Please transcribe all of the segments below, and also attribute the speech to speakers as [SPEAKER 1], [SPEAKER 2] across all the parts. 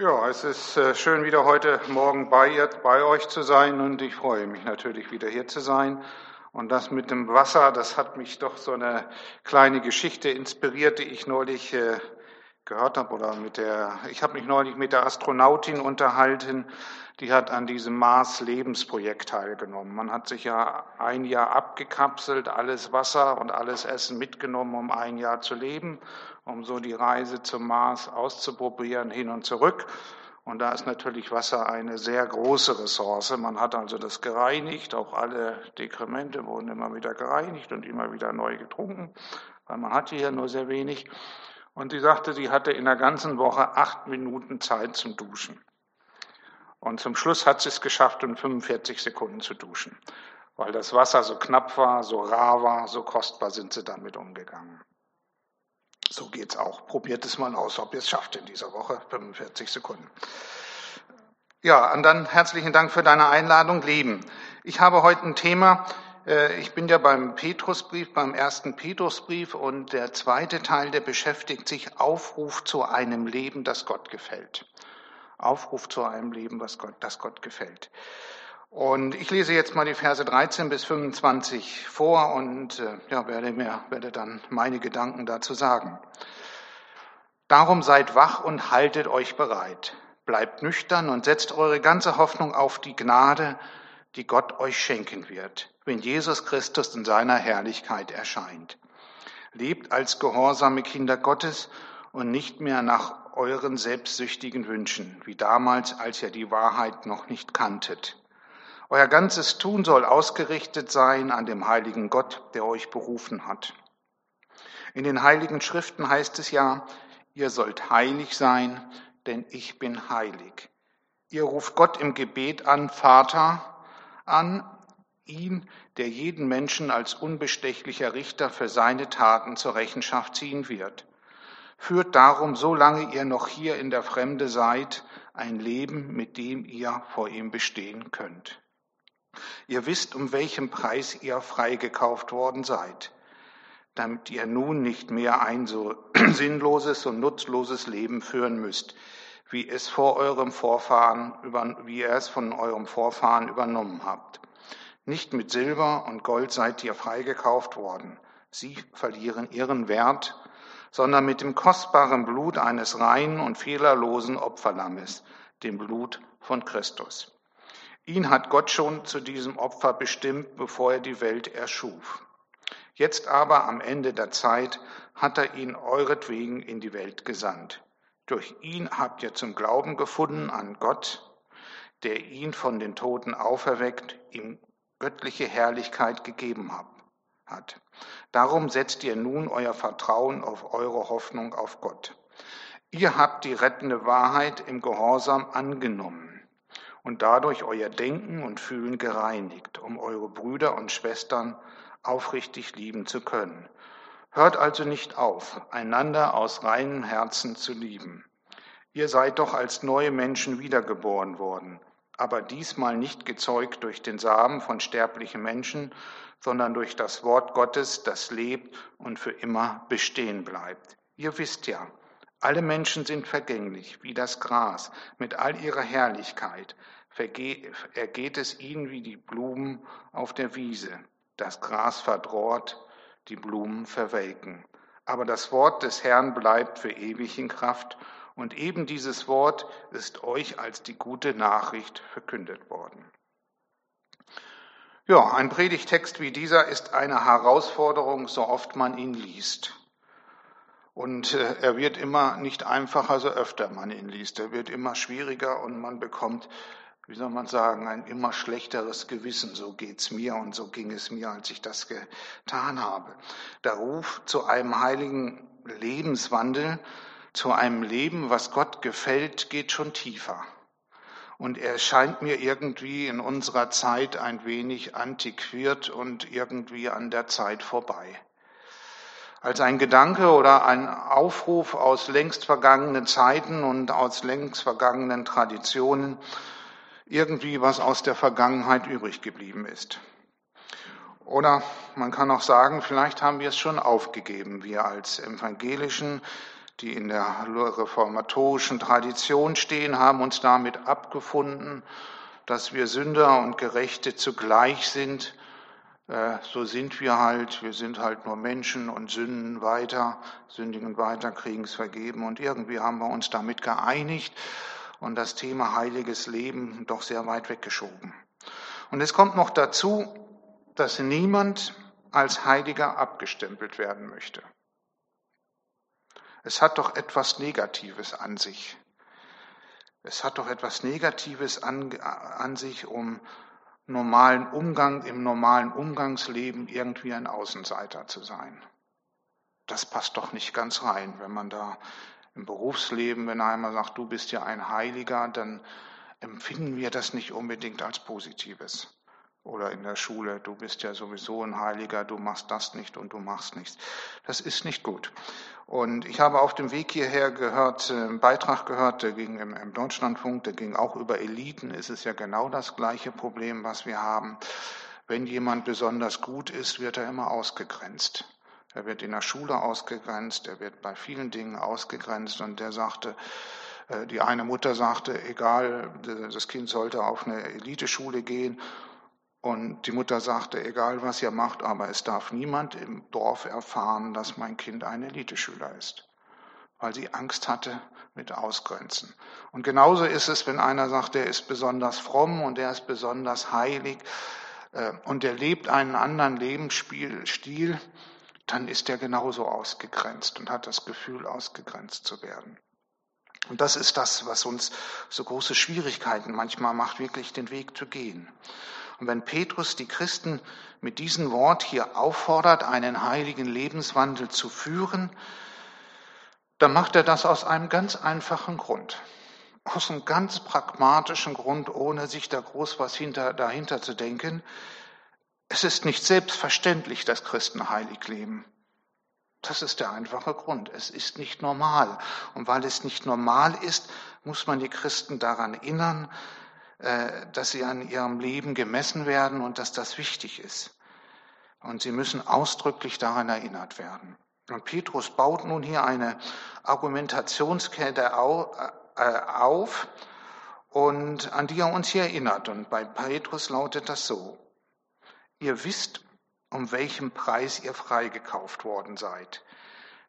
[SPEAKER 1] Ja, es ist äh, schön, wieder heute Morgen bei, ihr, bei euch zu sein und ich freue mich natürlich wieder hier zu sein. Und das mit dem Wasser, das hat mich doch so eine kleine Geschichte inspiriert, die ich neulich äh, gehört habe oder mit der, ich habe mich neulich mit der Astronautin unterhalten, die hat an diesem Mars-Lebensprojekt teilgenommen. Man hat sich ja ein Jahr abgekapselt, alles Wasser und alles Essen mitgenommen, um ein Jahr zu leben um so die Reise zum Mars auszuprobieren, hin und zurück. Und da ist natürlich Wasser eine sehr große Ressource. Man hat also das gereinigt, auch alle Dekremente wurden immer wieder gereinigt und immer wieder neu getrunken, weil man hatte hier nur sehr wenig. Und sie sagte, sie hatte in der ganzen Woche acht Minuten Zeit zum Duschen. Und zum Schluss hat sie es geschafft, in 45 Sekunden zu duschen. Weil das Wasser so knapp war, so rar war, so kostbar sind sie damit umgegangen. So geht's auch. Probiert es mal aus, ob ihr es schafft in dieser Woche. 45 Sekunden. Ja, und dann herzlichen Dank für deine Einladung, Leben. Ich habe heute ein Thema. Äh, ich bin ja beim Petrusbrief, beim ersten Petrusbrief und der zweite Teil, der beschäftigt sich Aufruf zu einem Leben, das Gott gefällt. Aufruf zu einem Leben, was Gott, das Gott gefällt. Und ich lese jetzt mal die Verse 13 bis 25 vor und äh, ja, werde mir, werde dann meine Gedanken dazu sagen. Darum seid wach und haltet euch bereit. Bleibt nüchtern und setzt eure ganze Hoffnung auf die Gnade, die Gott euch schenken wird, wenn Jesus Christus in seiner Herrlichkeit erscheint. Lebt als gehorsame Kinder Gottes und nicht mehr nach euren selbstsüchtigen Wünschen, wie damals, als ihr die Wahrheit noch nicht kanntet. Euer ganzes Tun soll ausgerichtet sein an dem heiligen Gott, der euch berufen hat. In den heiligen Schriften heißt es ja, ihr sollt heilig sein, denn ich bin heilig. Ihr ruft Gott im Gebet an, Vater, an, ihn, der jeden Menschen als unbestechlicher Richter für seine Taten zur Rechenschaft ziehen wird. Führt darum, solange ihr noch hier in der Fremde seid, ein Leben, mit dem ihr vor ihm bestehen könnt. Ihr wisst, um welchen Preis ihr freigekauft worden seid, damit ihr nun nicht mehr ein so sinnloses und nutzloses Leben führen müsst, wie es vor eurem Vorfahren, wie ihr es von eurem Vorfahren übernommen habt. Nicht mit Silber und Gold seid ihr freigekauft worden. Sie verlieren ihren Wert, sondern mit dem kostbaren Blut eines reinen und fehlerlosen Opferlammes, dem Blut von Christus. Ihn hat Gott schon zu diesem Opfer bestimmt, bevor er die Welt erschuf. Jetzt aber am Ende der Zeit hat er ihn euretwegen in die Welt gesandt. Durch ihn habt ihr zum Glauben gefunden an Gott, der ihn von den Toten auferweckt, ihm göttliche Herrlichkeit gegeben hat. Darum setzt ihr nun euer Vertrauen auf eure Hoffnung auf Gott. Ihr habt die rettende Wahrheit im Gehorsam angenommen und dadurch euer Denken und Fühlen gereinigt, um eure Brüder und Schwestern aufrichtig lieben zu können. Hört also nicht auf, einander aus reinem Herzen zu lieben. Ihr seid doch als neue Menschen wiedergeboren worden, aber diesmal nicht gezeugt durch den Samen von sterblichen Menschen, sondern durch das Wort Gottes, das lebt und für immer bestehen bleibt. Ihr wisst ja, alle Menschen sind vergänglich, wie das Gras, mit all ihrer Herrlichkeit ergeht es ihnen wie die Blumen auf der Wiese. Das Gras verdorrt, die Blumen verwelken. Aber das Wort des Herrn bleibt für ewig in Kraft. Und eben dieses Wort ist euch als die gute Nachricht verkündet worden. Ja, ein Predigtext wie dieser ist eine Herausforderung, so oft man ihn liest. Und äh, er wird immer nicht einfacher, so öfter man ihn liest. Er wird immer schwieriger und man bekommt wie soll man sagen, ein immer schlechteres Gewissen. So geht's mir und so ging es mir, als ich das getan habe. Der Ruf zu einem heiligen Lebenswandel, zu einem Leben, was Gott gefällt, geht schon tiefer. Und er scheint mir irgendwie in unserer Zeit ein wenig antiquiert und irgendwie an der Zeit vorbei. Als ein Gedanke oder ein Aufruf aus längst vergangenen Zeiten und aus längst vergangenen Traditionen, irgendwie was aus der Vergangenheit übrig geblieben ist. Oder man kann auch sagen, vielleicht haben wir es schon aufgegeben, wir als evangelischen die in der reformatorischen Tradition stehen, haben uns damit abgefunden, dass wir Sünder und Gerechte zugleich sind. Äh, so sind wir halt. Wir sind halt nur Menschen und sünden weiter, sündigen weiter, kriegen es vergeben. Und irgendwie haben wir uns damit geeinigt und das Thema heiliges Leben doch sehr weit weggeschoben. Und es kommt noch dazu, dass niemand als Heiliger abgestempelt werden möchte. Es hat doch etwas Negatives an sich. Es hat doch etwas Negatives an, an sich, um normalen Umgang, im normalen Umgangsleben irgendwie ein Außenseiter zu sein. Das passt doch nicht ganz rein, wenn man da im Berufsleben, wenn einer sagt, du bist ja ein Heiliger, dann empfinden wir das nicht unbedingt als Positives. Oder in der Schule, du bist ja sowieso ein Heiliger, du machst das nicht und du machst nichts. Das ist nicht gut. Und ich habe auf dem Weg hierher gehört, äh, einen Beitrag gehört, der ging im, im Deutschlandfunk, der ging auch über Eliten. Es ist ja genau das gleiche Problem, was wir haben. Wenn jemand besonders gut ist, wird er immer ausgegrenzt. Er wird in der Schule ausgegrenzt, er wird bei vielen Dingen ausgegrenzt und der sagte, äh, die eine Mutter sagte, egal, das Kind sollte auf eine Eliteschule gehen und die Mutter sagte, egal was ihr macht, aber es darf niemand im Dorf erfahren, dass mein Kind ein Eliteschüler ist, weil sie Angst hatte mit Ausgrenzen. Und genauso ist es, wenn einer sagt, der ist besonders fromm und der ist besonders heilig äh, und der lebt einen anderen Lebensstil, dann ist er genauso ausgegrenzt und hat das Gefühl, ausgegrenzt zu werden. Und das ist das, was uns so große Schwierigkeiten manchmal macht, wirklich den Weg zu gehen. Und wenn Petrus die Christen mit diesem Wort hier auffordert, einen heiligen Lebenswandel zu führen, dann macht er das aus einem ganz einfachen Grund. Aus einem ganz pragmatischen Grund, ohne sich da groß was hinter, dahinter zu denken. Es ist nicht selbstverständlich, dass Christen heilig leben. Das ist der einfache Grund. Es ist nicht normal. Und weil es nicht normal ist, muss man die Christen daran erinnern, dass sie an ihrem Leben gemessen werden und dass das wichtig ist. Und sie müssen ausdrücklich daran erinnert werden. Und Petrus baut nun hier eine Argumentationskette äh, auf und an die er uns hier erinnert. Und bei Petrus lautet das so. Ihr wisst, um welchen Preis ihr freigekauft worden seid,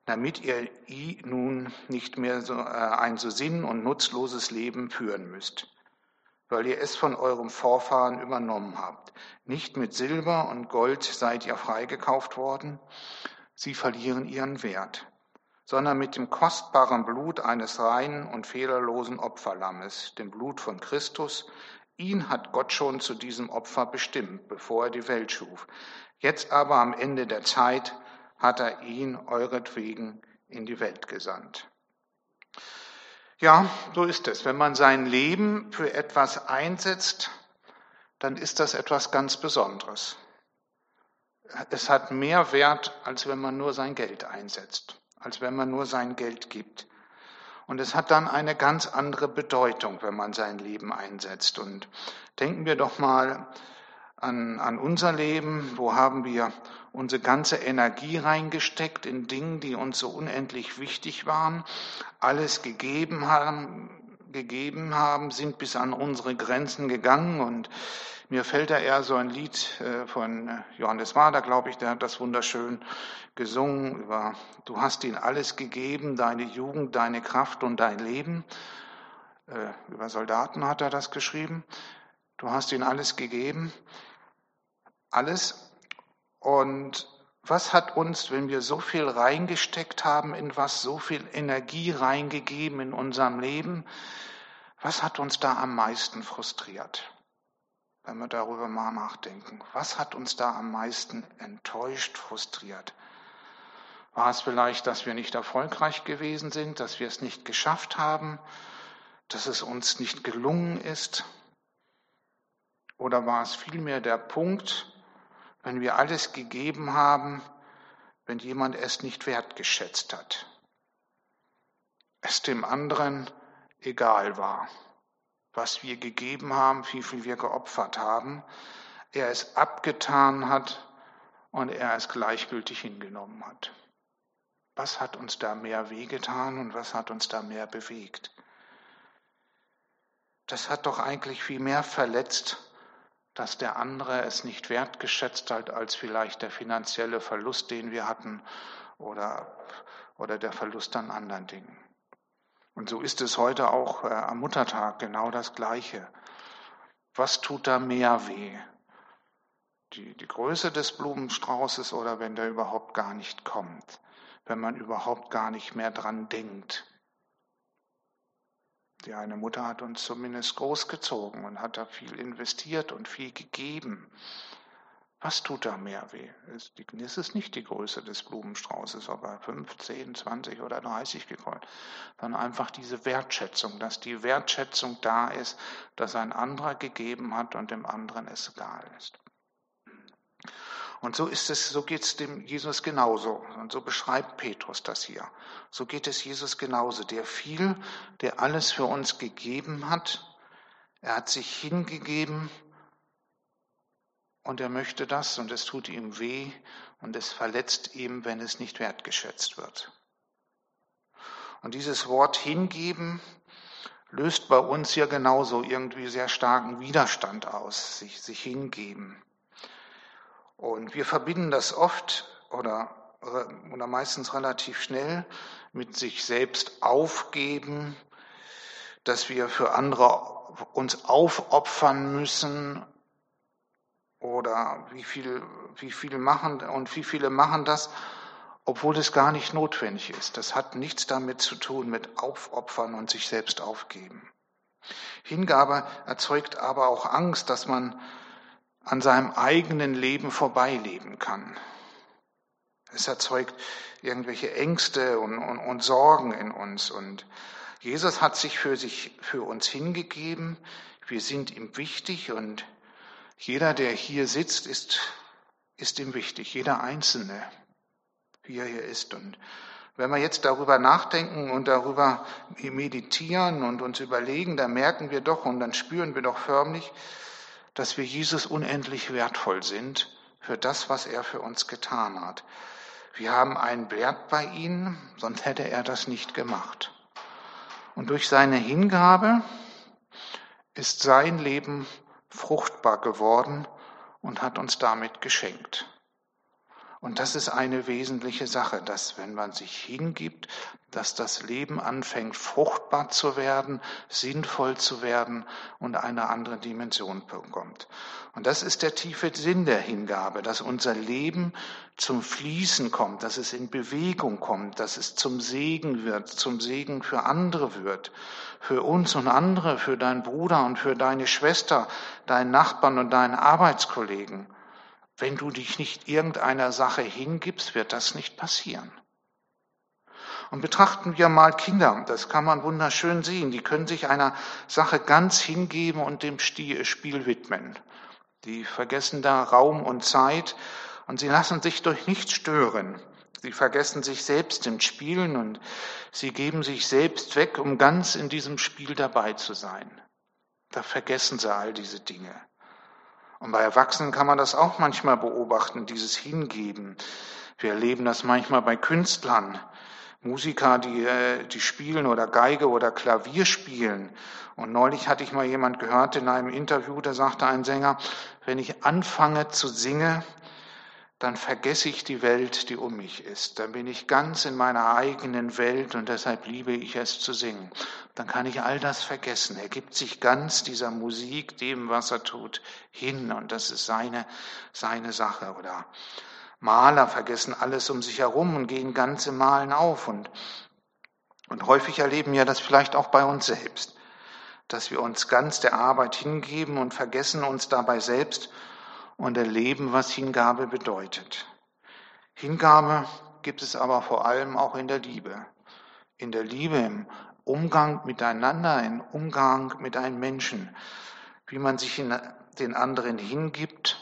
[SPEAKER 1] damit ihr nun nicht mehr so, äh, ein so sinn- und nutzloses Leben führen müsst, weil ihr es von eurem Vorfahren übernommen habt. Nicht mit Silber und Gold seid ihr freigekauft worden, sie verlieren ihren Wert, sondern mit dem kostbaren Blut eines reinen und fehlerlosen Opferlammes, dem Blut von Christus, Ihn hat Gott schon zu diesem Opfer bestimmt, bevor er die Welt schuf. Jetzt aber am Ende der Zeit hat er ihn euretwegen in die Welt gesandt. Ja, so ist es. Wenn man sein Leben für etwas einsetzt, dann ist das etwas ganz Besonderes. Es hat mehr Wert, als wenn man nur sein Geld einsetzt, als wenn man nur sein Geld gibt. Und es hat dann eine ganz andere Bedeutung, wenn man sein Leben einsetzt. Und denken wir doch mal an, an unser Leben. Wo haben wir unsere ganze Energie reingesteckt in Dinge, die uns so unendlich wichtig waren, alles gegeben haben, gegeben haben, sind bis an unsere Grenzen gegangen und mir fällt da eher so ein Lied äh, von Johannes Wader, glaube ich, der hat das wunderschön gesungen über, du hast ihn alles gegeben, deine Jugend, deine Kraft und dein Leben. Äh, über Soldaten hat er das geschrieben. Du hast ihn alles gegeben, alles. Und was hat uns, wenn wir so viel reingesteckt haben, in was so viel Energie reingegeben in unserem Leben, was hat uns da am meisten frustriert? wenn wir darüber mal nachdenken. Was hat uns da am meisten enttäuscht, frustriert? War es vielleicht, dass wir nicht erfolgreich gewesen sind, dass wir es nicht geschafft haben, dass es uns nicht gelungen ist? Oder war es vielmehr der Punkt, wenn wir alles gegeben haben, wenn jemand es nicht wertgeschätzt hat, es dem anderen egal war? was wir gegeben haben, wie viel wir geopfert haben, er es abgetan hat und er es gleichgültig hingenommen hat. Was hat uns da mehr wehgetan und was hat uns da mehr bewegt? Das hat doch eigentlich viel mehr verletzt, dass der andere es nicht wertgeschätzt hat als vielleicht der finanzielle Verlust, den wir hatten oder, oder der Verlust an anderen Dingen. Und so ist es heute auch äh, am Muttertag genau das Gleiche. Was tut da mehr weh? Die, die Größe des Blumenstraußes oder wenn der überhaupt gar nicht kommt? wenn man überhaupt gar nicht mehr dran denkt. Die eine Mutter hat uns zumindest großgezogen und hat da viel investiert und viel gegeben. Was tut da mehr weh? Es ist nicht die Größe des Blumenstraußes, ob er 5, 10, 20 oder 30 gekreuzt, sondern einfach diese Wertschätzung, dass die Wertschätzung da ist, dass ein anderer gegeben hat und dem anderen es egal ist. Und so ist es, so geht es dem Jesus genauso. Und so beschreibt Petrus das hier. So geht es Jesus genauso, der viel, der alles für uns gegeben hat. Er hat sich hingegeben und er möchte das und es tut ihm weh und es verletzt ihm, wenn es nicht wertgeschätzt wird. Und dieses Wort hingeben löst bei uns hier genauso irgendwie sehr starken Widerstand aus, sich, sich hingeben. Und wir verbinden das oft oder, oder meistens relativ schnell mit sich selbst aufgeben, dass wir für andere uns aufopfern müssen oder wie viel, wie viele machen und wie viele machen das, obwohl es gar nicht notwendig ist. Das hat nichts damit zu tun mit Aufopfern und sich selbst aufgeben. Hingabe erzeugt aber auch Angst, dass man an seinem eigenen Leben vorbeileben kann. Es erzeugt irgendwelche Ängste und, und, und Sorgen in uns. Und Jesus hat sich für sich, für uns hingegeben. Wir sind ihm wichtig und jeder, der hier sitzt, ist, ist ihm wichtig. Jeder Einzelne, wie er hier ist. Und wenn wir jetzt darüber nachdenken und darüber meditieren und uns überlegen, dann merken wir doch und dann spüren wir doch förmlich, dass wir Jesus unendlich wertvoll sind für das, was er für uns getan hat. Wir haben einen Wert bei ihm, sonst hätte er das nicht gemacht. Und durch seine Hingabe ist sein Leben fruchtbar geworden und hat uns damit geschenkt. Und das ist eine wesentliche Sache, dass wenn man sich hingibt, dass das Leben anfängt fruchtbar zu werden, sinnvoll zu werden und eine andere Dimension bekommt. Und das ist der tiefe Sinn der Hingabe, dass unser Leben zum Fließen kommt, dass es in Bewegung kommt, dass es zum Segen wird, zum Segen für andere wird, für uns und andere, für deinen Bruder und für deine Schwester, deinen Nachbarn und deinen Arbeitskollegen. Wenn du dich nicht irgendeiner Sache hingibst, wird das nicht passieren. Und betrachten wir mal Kinder, das kann man wunderschön sehen, die können sich einer Sache ganz hingeben und dem Spiel widmen. Die vergessen da Raum und Zeit und sie lassen sich durch nichts stören. Sie vergessen sich selbst im Spielen und sie geben sich selbst weg, um ganz in diesem Spiel dabei zu sein. Da vergessen sie all diese Dinge. Und bei Erwachsenen kann man das auch manchmal beobachten, dieses Hingeben. Wir erleben das manchmal bei Künstlern, Musiker, die, äh, die spielen oder Geige oder Klavier spielen. Und neulich hatte ich mal jemand gehört in einem Interview, da sagte ein Sänger, wenn ich anfange zu singen, dann vergesse ich die Welt, die um mich ist. Dann bin ich ganz in meiner eigenen Welt und deshalb liebe ich es zu singen. Dann kann ich all das vergessen. Er gibt sich ganz dieser Musik, dem, was er tut, hin und das ist seine, seine Sache. Oder Maler vergessen alles um sich herum und gehen ganz im Malen auf und, und häufig erleben wir das vielleicht auch bei uns selbst, dass wir uns ganz der Arbeit hingeben und vergessen uns dabei selbst und erleben, was Hingabe bedeutet. Hingabe gibt es aber vor allem auch in der Liebe. In der Liebe, im Umgang miteinander, im Umgang mit einem Menschen, wie man sich in den anderen hingibt,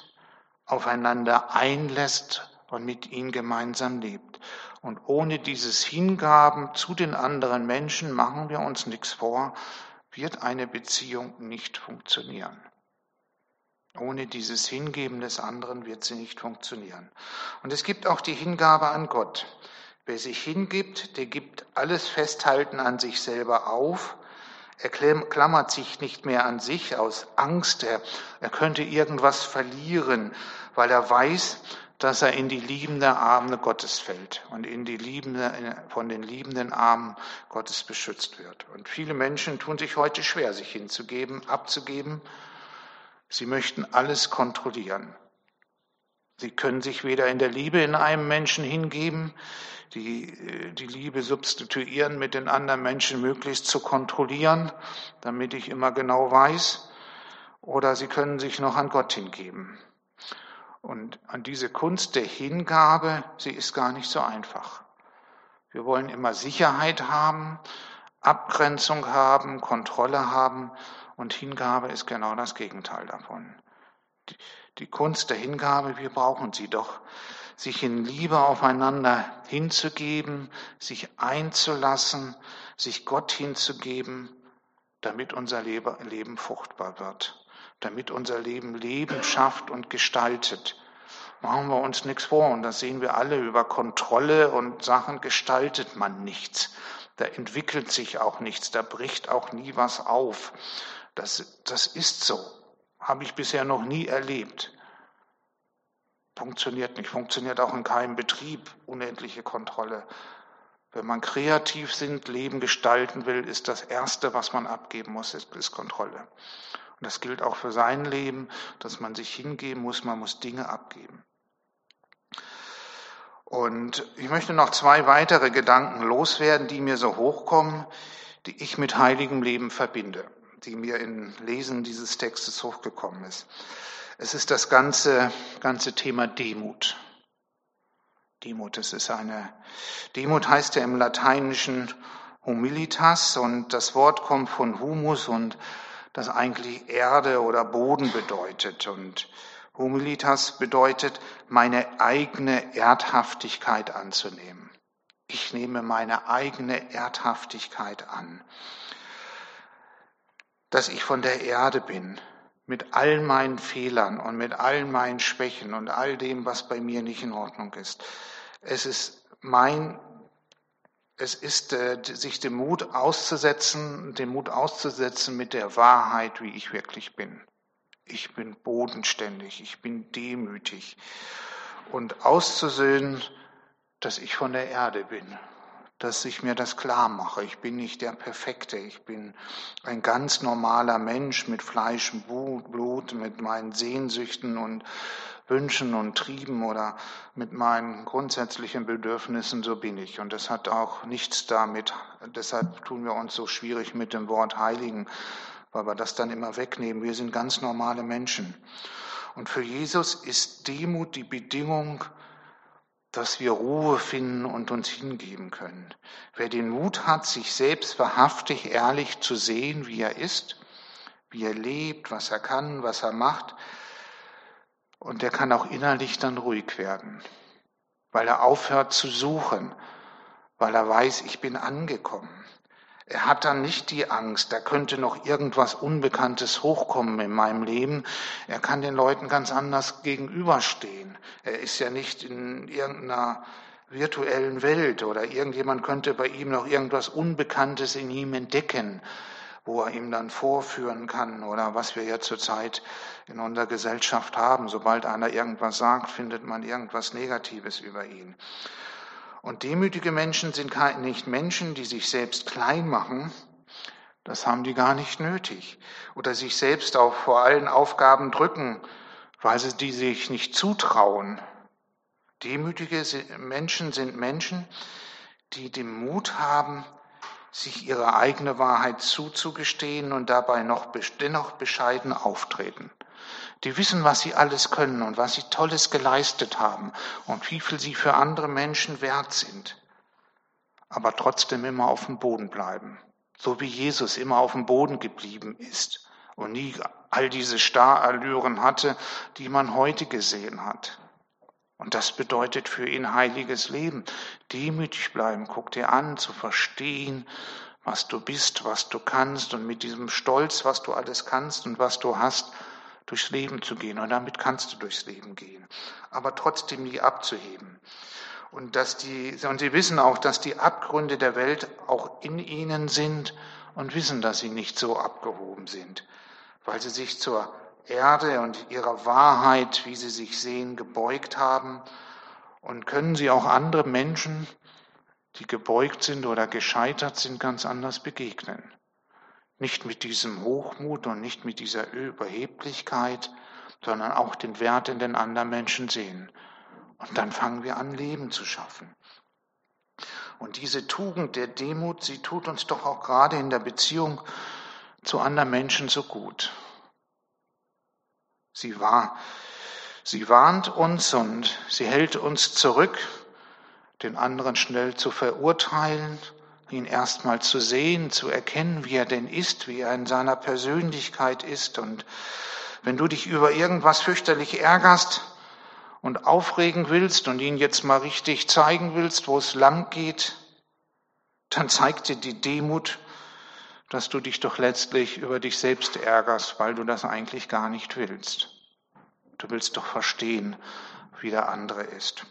[SPEAKER 1] aufeinander einlässt und mit ihnen gemeinsam lebt. Und ohne dieses Hingaben zu den anderen Menschen, machen wir uns nichts vor, wird eine Beziehung nicht funktionieren. Ohne dieses Hingeben des anderen wird sie nicht funktionieren. Und es gibt auch die Hingabe an Gott. Wer sich hingibt, der gibt alles Festhalten an sich selber auf. Er klammert sich nicht mehr an sich aus Angst, er, er könnte irgendwas verlieren, weil er weiß, dass er in die liebende Arme Gottes fällt und in die liebende, von den liebenden Armen Gottes beschützt wird. Und viele Menschen tun sich heute schwer, sich hinzugeben, abzugeben. Sie möchten alles kontrollieren. Sie können sich weder in der Liebe in einem Menschen hingeben, die, äh, die Liebe substituieren mit den anderen Menschen möglichst zu kontrollieren, damit ich immer genau weiß, oder sie können sich noch an Gott hingeben. Und an diese Kunst der Hingabe, sie ist gar nicht so einfach. Wir wollen immer Sicherheit haben, Abgrenzung haben, Kontrolle haben und Hingabe ist genau das Gegenteil davon. Die, die Kunst der Hingabe, wir brauchen sie doch, sich in Liebe aufeinander hinzugeben, sich einzulassen, sich Gott hinzugeben, damit unser Leben fruchtbar wird, damit unser Leben Leben schafft und gestaltet. Machen wir uns nichts vor, und das sehen wir alle, über Kontrolle und Sachen gestaltet man nichts. Da entwickelt sich auch nichts, da bricht auch nie was auf. Das, das ist so. Habe ich bisher noch nie erlebt. Funktioniert nicht, funktioniert auch in keinem Betrieb, unendliche Kontrolle. Wenn man kreativ sind, Leben gestalten will, ist das Erste, was man abgeben muss, ist, ist Kontrolle. Und das gilt auch für sein Leben, dass man sich hingeben muss, man muss Dinge abgeben. Und ich möchte noch zwei weitere Gedanken loswerden, die mir so hochkommen, die ich mit heiligem Leben verbinde, die mir im Lesen dieses Textes hochgekommen ist. Es ist das ganze, ganze Thema Demut. Demut, es ist eine, Demut heißt ja im Lateinischen Humilitas und das Wort kommt von Humus und das eigentlich Erde oder Boden bedeutet. Und Humilitas bedeutet, meine eigene Erdhaftigkeit anzunehmen. Ich nehme meine eigene Erdhaftigkeit an. Dass ich von der Erde bin, mit all meinen Fehlern und mit all meinen Schwächen und all dem, was bei mir nicht in Ordnung ist. Es ist mein, es ist, äh, sich dem Mut auszusetzen, den Mut auszusetzen mit der Wahrheit, wie ich wirklich bin. Ich bin bodenständig, ich bin demütig und auszusöhnen, dass ich von der Erde bin dass ich mir das klar mache. Ich bin nicht der Perfekte. Ich bin ein ganz normaler Mensch mit Fleisch und Blut, mit meinen Sehnsüchten und Wünschen und Trieben oder mit meinen grundsätzlichen Bedürfnissen, so bin ich. Und das hat auch nichts damit, deshalb tun wir uns so schwierig mit dem Wort Heiligen, weil wir das dann immer wegnehmen. Wir sind ganz normale Menschen. Und für Jesus ist Demut die Bedingung, dass wir Ruhe finden und uns hingeben können. Wer den Mut hat, sich selbst wahrhaftig ehrlich zu sehen, wie er ist, wie er lebt, was er kann, was er macht, und der kann auch innerlich dann ruhig werden, weil er aufhört zu suchen, weil er weiß, ich bin angekommen. Er hat dann nicht die Angst, da könnte noch irgendwas Unbekanntes hochkommen in meinem Leben. Er kann den Leuten ganz anders gegenüberstehen. Er ist ja nicht in irgendeiner virtuellen Welt oder irgendjemand könnte bei ihm noch irgendwas Unbekanntes in ihm entdecken, wo er ihm dann vorführen kann oder was wir ja zurzeit in unserer Gesellschaft haben. Sobald einer irgendwas sagt, findet man irgendwas Negatives über ihn. Und demütige Menschen sind nicht Menschen, die sich selbst klein machen. Das haben die gar nicht nötig. Oder sich selbst auch vor allen Aufgaben drücken, weil sie die sich nicht zutrauen. Demütige Menschen sind Menschen, die den Mut haben, sich ihre eigene Wahrheit zuzugestehen und dabei noch dennoch bescheiden auftreten. Die wissen, was sie alles können und was sie Tolles geleistet haben und wie viel sie für andere Menschen wert sind. Aber trotzdem immer auf dem Boden bleiben. So wie Jesus immer auf dem Boden geblieben ist und nie all diese Starallüren hatte, die man heute gesehen hat. Und das bedeutet für ihn heiliges Leben. Demütig bleiben, guck dir an, zu verstehen, was du bist, was du kannst und mit diesem Stolz, was du alles kannst und was du hast, durchs Leben zu gehen. Und damit kannst du durchs Leben gehen. Aber trotzdem nie abzuheben. Und, dass die, und sie wissen auch, dass die Abgründe der Welt auch in ihnen sind und wissen, dass sie nicht so abgehoben sind, weil sie sich zur Erde und ihrer Wahrheit, wie sie sich sehen, gebeugt haben. Und können sie auch andere Menschen, die gebeugt sind oder gescheitert sind, ganz anders begegnen. Nicht mit diesem Hochmut und nicht mit dieser Überheblichkeit, sondern auch den Wert in den anderen Menschen sehen. Und dann fangen wir an, Leben zu schaffen. Und diese Tugend der Demut, sie tut uns doch auch gerade in der Beziehung zu anderen Menschen so gut. Sie war, sie warnt uns und sie hält uns zurück, den anderen schnell zu verurteilen, ihn erstmal zu sehen, zu erkennen, wie er denn ist, wie er in seiner Persönlichkeit ist. Und wenn du dich über irgendwas fürchterlich ärgerst, und aufregen willst und ihn jetzt mal richtig zeigen willst, wo es lang geht, dann zeigt dir die Demut, dass du dich doch letztlich über dich selbst ärgerst, weil du das eigentlich gar nicht willst. Du willst doch verstehen, wie der andere ist.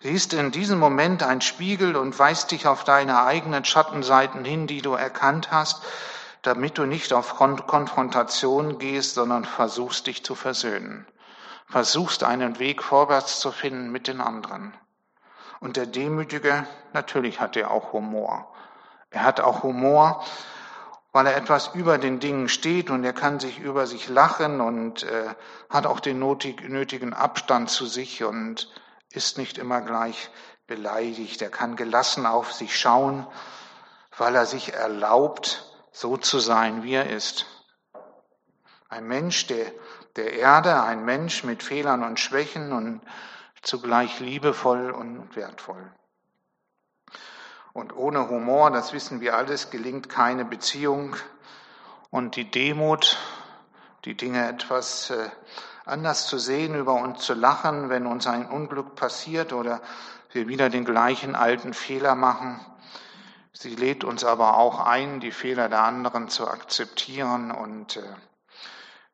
[SPEAKER 1] Siehst in diesem Moment ein Spiegel und weist dich auf deine eigenen Schattenseiten hin, die du erkannt hast, damit du nicht auf Konfrontation gehst, sondern versuchst dich zu versöhnen versuchst einen Weg vorwärts zu finden mit den anderen. Und der Demütige, natürlich hat er auch Humor. Er hat auch Humor, weil er etwas über den Dingen steht und er kann sich über sich lachen und äh, hat auch den nötigen Abstand zu sich und ist nicht immer gleich beleidigt. Er kann gelassen auf sich schauen, weil er sich erlaubt, so zu sein, wie er ist. Ein Mensch, der der Erde, ein Mensch mit Fehlern und Schwächen und zugleich liebevoll und wertvoll. Und ohne Humor, das wissen wir alles, gelingt keine Beziehung. Und die Demut, die Dinge etwas äh, anders zu sehen, über uns zu lachen, wenn uns ein Unglück passiert oder wir wieder den gleichen alten Fehler machen. Sie lädt uns aber auch ein, die Fehler der anderen zu akzeptieren und äh,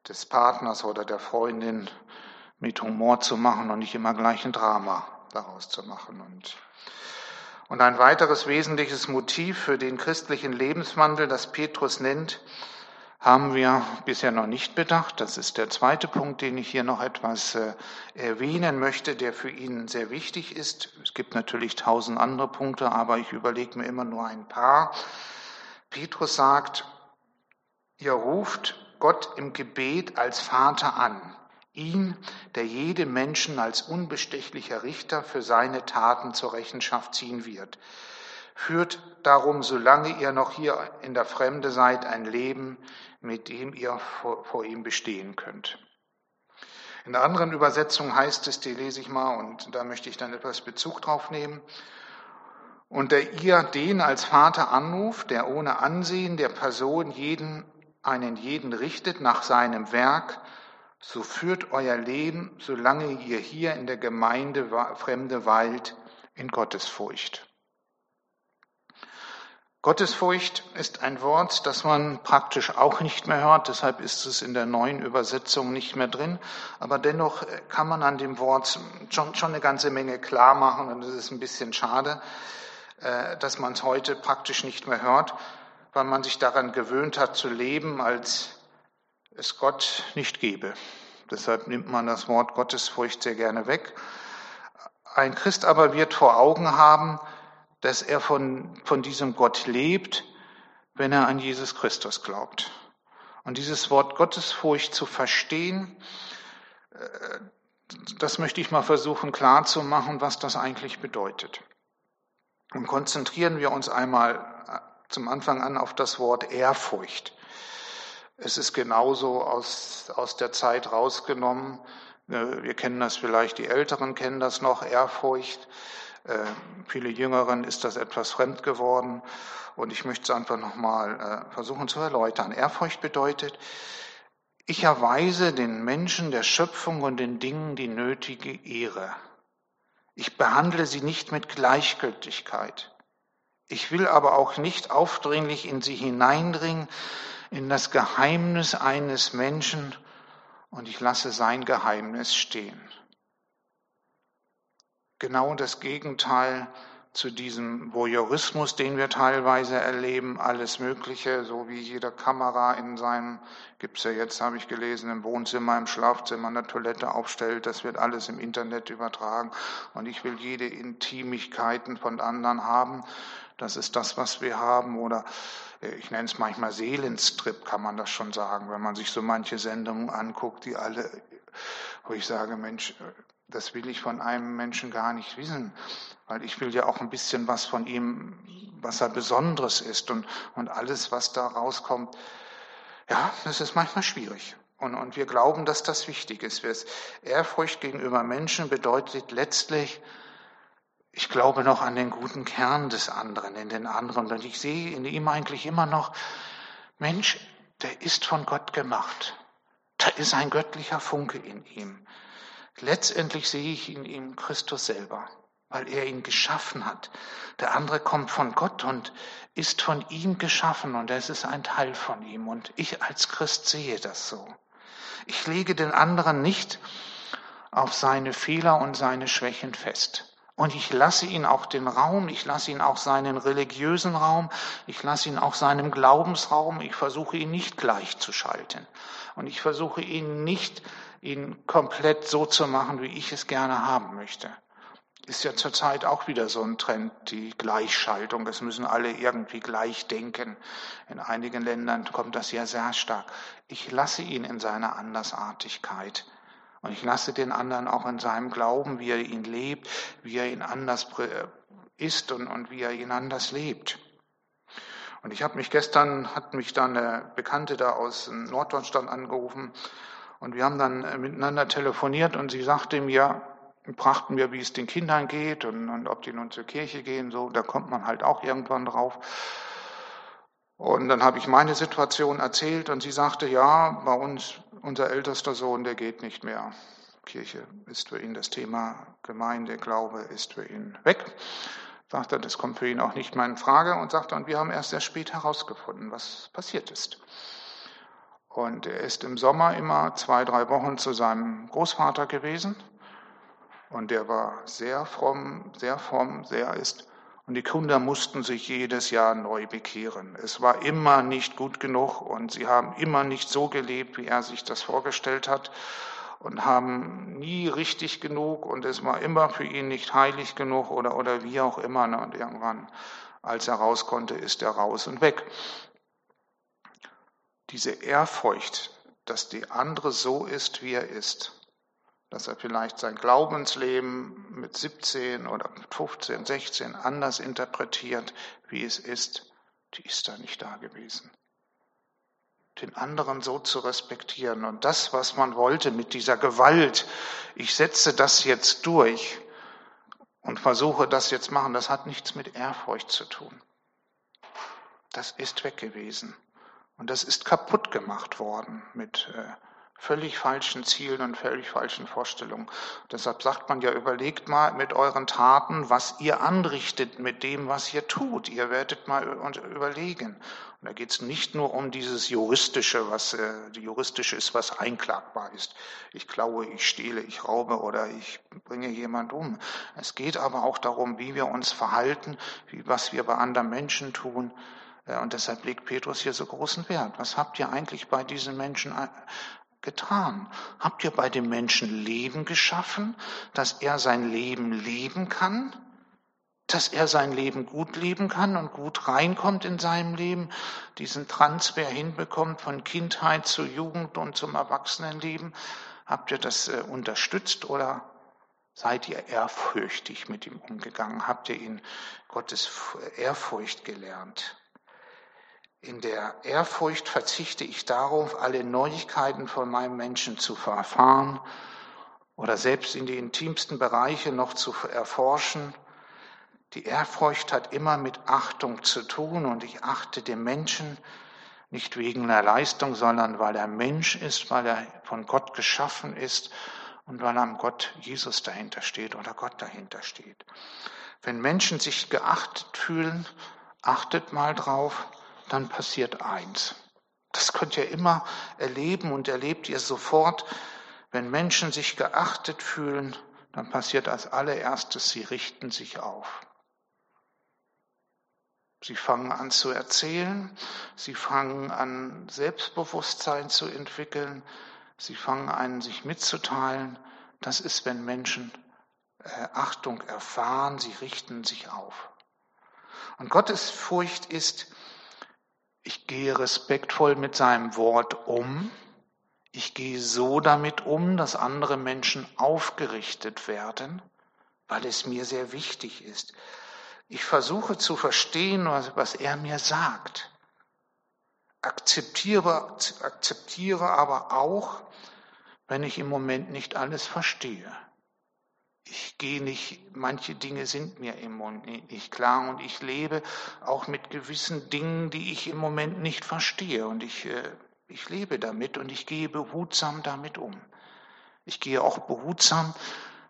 [SPEAKER 1] des Partners oder der Freundin mit Humor zu machen und nicht immer gleich ein Drama daraus zu machen. Und, und ein weiteres wesentliches Motiv für den christlichen Lebenswandel, das Petrus nennt, haben wir bisher noch nicht bedacht. Das ist der zweite Punkt, den ich hier noch etwas äh, erwähnen möchte, der für ihn sehr wichtig ist. Es gibt natürlich tausend andere Punkte, aber ich überlege mir immer nur ein paar. Petrus sagt, ihr ruft Gott im Gebet als Vater an, ihn, der jede Menschen als unbestechlicher Richter für seine Taten zur Rechenschaft ziehen wird. Führt darum, solange ihr noch hier in der Fremde seid, ein Leben, mit dem ihr vor, vor ihm bestehen könnt. In der anderen Übersetzung heißt es, die lese ich mal und da möchte ich dann etwas Bezug drauf nehmen. Und der ihr den als Vater anruft, der ohne Ansehen der Person jeden einen jeden richtet nach seinem Werk, so führt euer Leben, solange ihr hier in der Gemeinde Fremde weilt, in Gottesfurcht. Gottesfurcht ist ein Wort, das man praktisch auch nicht mehr hört, deshalb ist es in der neuen Übersetzung nicht mehr drin. Aber dennoch kann man an dem Wort schon, schon eine ganze Menge klar machen und es ist ein bisschen schade, äh, dass man es heute praktisch nicht mehr hört weil man sich daran gewöhnt hat zu leben, als es Gott nicht gebe. Deshalb nimmt man das Wort Gottesfurcht sehr gerne weg. Ein Christ aber wird vor Augen haben, dass er von, von diesem Gott lebt, wenn er an Jesus Christus glaubt. Und dieses Wort Gottesfurcht zu verstehen, äh, das möchte ich mal versuchen klar zu machen, was das eigentlich bedeutet. Und konzentrieren wir uns einmal zum Anfang an auf das Wort Ehrfurcht. Es ist genauso aus, aus der Zeit rausgenommen. Äh, wir kennen das vielleicht, die Älteren kennen das noch, Ehrfurcht. Äh, viele Jüngeren ist das etwas fremd geworden. Und ich möchte es einfach nochmal äh, versuchen zu erläutern. Ehrfurcht bedeutet, ich erweise den Menschen der Schöpfung und den Dingen die nötige Ehre. Ich behandle sie nicht mit Gleichgültigkeit. Ich will aber auch nicht aufdringlich in sie hineindringen, in das Geheimnis eines Menschen, und ich lasse sein Geheimnis stehen. genau das Gegenteil zu diesem Voyeurismus, den wir teilweise erleben, alles Mögliche, so wie jede Kamera in seinem, gibt's ja jetzt, habe ich gelesen, im Wohnzimmer, im Schlafzimmer, in der Toilette aufstellt, das wird alles im Internet übertragen und ich will jede Intimigkeiten von anderen haben, das ist das, was wir haben oder äh, ich nenne es manchmal Seelenstrip, kann man das schon sagen, wenn man sich so manche Sendungen anguckt, die alle, wo ich sage, Mensch, das will ich von einem Menschen gar nicht wissen, weil ich will ja auch ein bisschen was von ihm, was er Besonderes ist und, und alles, was da rauskommt. Ja, das ist manchmal schwierig. Und, und wir glauben, dass das wichtig ist. Ehrfurcht gegenüber Menschen bedeutet letztlich, ich glaube noch an den guten Kern des anderen, in den anderen. Und ich sehe in ihm eigentlich immer noch, Mensch, der ist von Gott gemacht. Da ist ein göttlicher Funke in ihm. Letztendlich sehe ich in ihm Christus selber, weil er ihn geschaffen hat. Der andere kommt von Gott und ist von ihm geschaffen und es ist ein Teil von ihm. Und ich als Christ sehe das so. Ich lege den anderen nicht auf seine Fehler und seine Schwächen fest. Und ich lasse ihn auch den Raum, ich lasse ihn auch seinen religiösen Raum, ich lasse ihn auch seinem Glaubensraum, ich versuche ihn nicht gleichzuschalten. Und ich versuche ihn nicht ihn komplett so zu machen, wie ich es gerne haben möchte. Ist ja zurzeit auch wieder so ein Trend, die Gleichschaltung. Es müssen alle irgendwie gleich denken. In einigen Ländern kommt das ja sehr stark. Ich lasse ihn in seiner Andersartigkeit. Und ich lasse den anderen auch in seinem Glauben, wie er ihn lebt, wie er ihn anders ist und, und wie er ihn anders lebt. Und ich habe mich gestern, hat mich dann eine Bekannte da aus Norddeutschland angerufen und wir haben dann äh, miteinander telefoniert und sie sagte mir, brachten mir, wie es den Kindern geht und, und ob die nun zur Kirche gehen, so, da kommt man halt auch irgendwann drauf. Und dann habe ich meine Situation erzählt und sie sagte, ja, bei uns, unser ältester Sohn, der geht nicht mehr. Kirche ist für ihn das Thema, Gemeinde, Glaube ist für ihn weg. Sagte, das kommt für ihn auch nicht mehr in Frage und sagte, und wir haben erst sehr spät herausgefunden, was passiert ist. Und er ist im Sommer immer zwei, drei Wochen zu seinem Großvater gewesen. Und der war sehr fromm, sehr fromm, sehr ist. Und die Kinder mussten sich jedes Jahr neu bekehren. Es war immer nicht gut genug und sie haben immer nicht so gelebt, wie er sich das vorgestellt hat und haben nie richtig genug und es war immer für ihn nicht heilig genug oder, oder wie auch immer. Und irgendwann, als er raus konnte, ist er raus und weg diese Ehrfurcht, dass die andere so ist, wie er ist, dass er vielleicht sein Glaubensleben mit 17 oder mit 15, 16 anders interpretiert, wie es ist, die ist da nicht da gewesen. Den anderen so zu respektieren und das, was man wollte mit dieser Gewalt, ich setze das jetzt durch und versuche das jetzt machen, das hat nichts mit Ehrfurcht zu tun. Das ist weg gewesen. Und das ist kaputt gemacht worden mit äh, völlig falschen Zielen und völlig falschen Vorstellungen. Deshalb sagt man ja, überlegt mal mit euren Taten, was ihr anrichtet mit dem, was ihr tut. Ihr werdet mal überlegen. Und da geht es nicht nur um dieses Juristische, was äh, juristische ist, was einklagbar ist. Ich klaue, ich stehle, ich raube oder ich bringe jemand um. Es geht aber auch darum, wie wir uns verhalten, wie, was wir bei anderen Menschen tun. Und deshalb legt Petrus hier so großen Wert. Was habt ihr eigentlich bei diesen Menschen getan? Habt ihr bei dem Menschen Leben geschaffen, dass er sein Leben leben kann? Dass er sein Leben gut leben kann und gut reinkommt in seinem Leben, diesen Transfer hinbekommt von Kindheit zu Jugend und zum Erwachsenenleben? Habt ihr das äh, unterstützt oder seid ihr ehrfürchtig mit ihm umgegangen? Habt ihr ihn Gottes Ehrfurcht gelernt? In der Ehrfurcht verzichte ich darauf, alle Neuigkeiten von meinem Menschen zu erfahren oder selbst in die intimsten Bereiche noch zu erforschen. Die Ehrfurcht hat immer mit Achtung zu tun und ich achte den Menschen nicht wegen einer Leistung, sondern weil er Mensch ist, weil er von Gott geschaffen ist und weil am Gott Jesus dahinter steht oder Gott dahinter steht. Wenn Menschen sich geachtet fühlen, achtet mal drauf, dann passiert eins. Das könnt ihr immer erleben und erlebt ihr sofort, wenn Menschen sich geachtet fühlen, dann passiert als allererstes, sie richten sich auf. Sie fangen an zu erzählen, sie fangen an Selbstbewusstsein zu entwickeln, sie fangen an sich mitzuteilen. Das ist, wenn Menschen äh, Achtung erfahren, sie richten sich auf. Und Gottes Furcht ist, ich gehe respektvoll mit seinem Wort um, ich gehe so damit um, dass andere Menschen aufgerichtet werden, weil es mir sehr wichtig ist. Ich versuche zu verstehen, was, was er mir sagt. Akzeptiere, akzeptiere aber auch, wenn ich im Moment nicht alles verstehe. Ich gehe nicht, manche Dinge sind mir im Moment nicht klar und ich lebe auch mit gewissen Dingen, die ich im Moment nicht verstehe und ich äh, ich lebe damit und ich gehe behutsam damit um. Ich gehe auch behutsam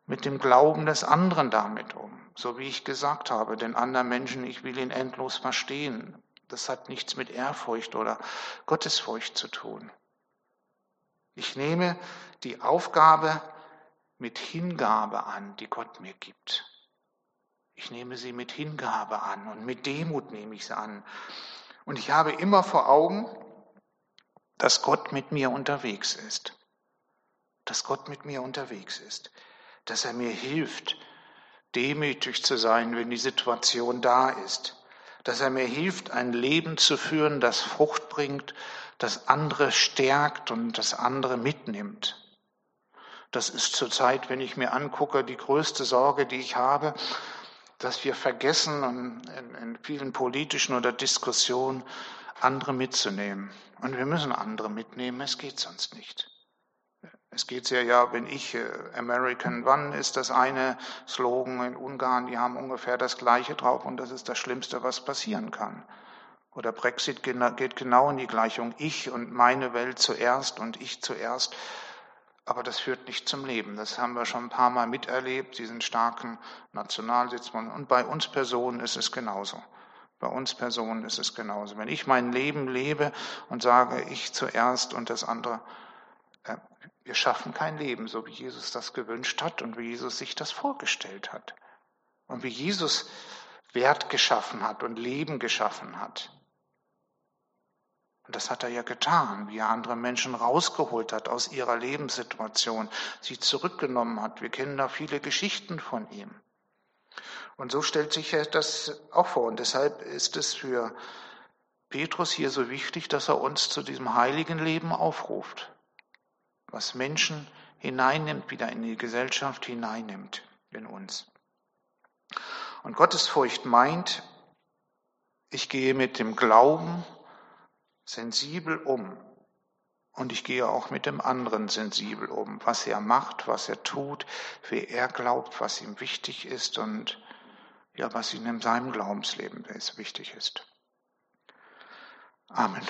[SPEAKER 1] mit dem Glauben des anderen damit um. So wie ich gesagt habe, den anderen Menschen, ich will ihn endlos verstehen. Das hat nichts mit Ehrfurcht oder Gottesfurcht zu tun. Ich nehme die Aufgabe mit Hingabe an, die Gott mir gibt. Ich nehme sie mit Hingabe an und mit Demut nehme ich sie an. Und ich habe immer vor Augen, dass Gott mit mir unterwegs ist. Dass Gott mit mir unterwegs ist. Dass er mir hilft, demütig zu sein, wenn die Situation da ist. Dass er mir hilft, ein Leben zu führen, das Frucht bringt, das andere stärkt und das andere mitnimmt. Das ist zurzeit, wenn ich mir angucke, die größte Sorge, die ich habe, dass wir vergessen, in, vielen politischen oder Diskussionen andere mitzunehmen. Und wir müssen andere mitnehmen, es geht sonst nicht. Es geht ja, ja, wenn ich äh, American One ist das eine Slogan in Ungarn, die haben ungefähr das gleiche drauf und das ist das Schlimmste, was passieren kann. Oder Brexit geht genau in die Gleichung. Ich und meine Welt zuerst und ich zuerst. Aber das führt nicht zum Leben. Das haben wir schon ein paar Mal miterlebt, diesen starken Nationalsitz. Und bei uns Personen ist es genauso. Bei uns Personen ist es genauso. Wenn ich mein Leben lebe und sage, ich zuerst und das andere, äh, wir schaffen kein Leben, so wie Jesus das gewünscht hat und wie Jesus sich das vorgestellt hat. Und wie Jesus Wert geschaffen hat und Leben geschaffen hat. Und das hat er ja getan, wie er andere Menschen rausgeholt hat aus ihrer Lebenssituation, sie zurückgenommen hat. Wir kennen da viele Geschichten von ihm. Und so stellt sich das auch vor. Und deshalb ist es für Petrus hier so wichtig, dass er uns zu diesem heiligen Leben aufruft, was Menschen hineinnimmt, wieder in die Gesellschaft hineinnimmt in uns. Und Gottesfurcht meint, ich gehe mit dem Glauben sensibel um und ich gehe auch mit dem anderen sensibel um, was er macht, was er tut, wie er glaubt, was ihm wichtig ist und ja, was ihm in seinem Glaubensleben wichtig ist. Amen.